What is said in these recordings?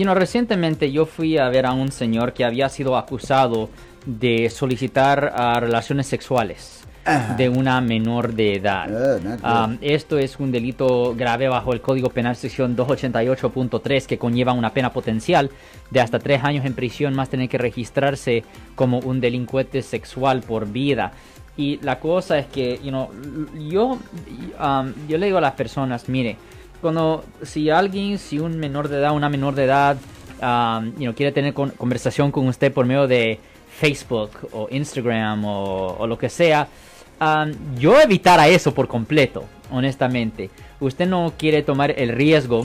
You know, recientemente yo fui a ver a un señor que había sido acusado de solicitar uh, relaciones sexuales de una menor de edad. Um, esto es un delito grave bajo el Código Penal sección 288.3 que conlleva una pena potencial de hasta tres años en prisión más tener que registrarse como un delincuente sexual por vida. Y la cosa es que, you know, yo, um, yo le digo a las personas, mire, cuando si alguien, si un menor de edad, una menor de edad, um, you quiere tener conversación con usted por medio de Facebook o Instagram o, o lo que sea, yo evitara eso por completo, honestamente. Usted no quiere tomar el riesgo.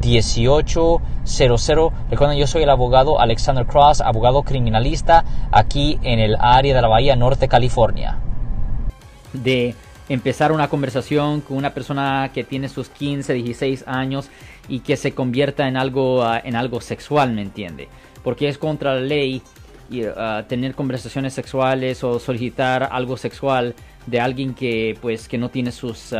1-800-530-1800. Recuerden, yo soy el abogado Alexander Cross, abogado criminalista aquí en el área de la Bahía Norte, California. De empezar una conversación con una persona que tiene sus 15, 16 años y que se convierta en algo, ah, en algo sexual, ¿me entiende? Porque es contra la ley y, uh, tener conversaciones sexuales o solicitar algo sexual de alguien que pues que no tiene sus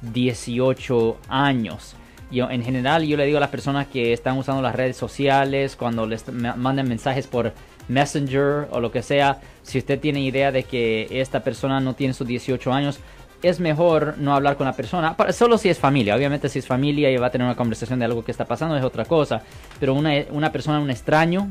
18 uh, años. Yo, en general yo le digo a las personas que están usando las redes sociales cuando les mandan mensajes por Messenger o lo que sea, si usted tiene idea de que esta persona no tiene sus 18 años, es mejor no hablar con la persona, solo si es familia. Obviamente si es familia y va a tener una conversación de algo que está pasando es otra cosa. Pero una, una persona, un extraño,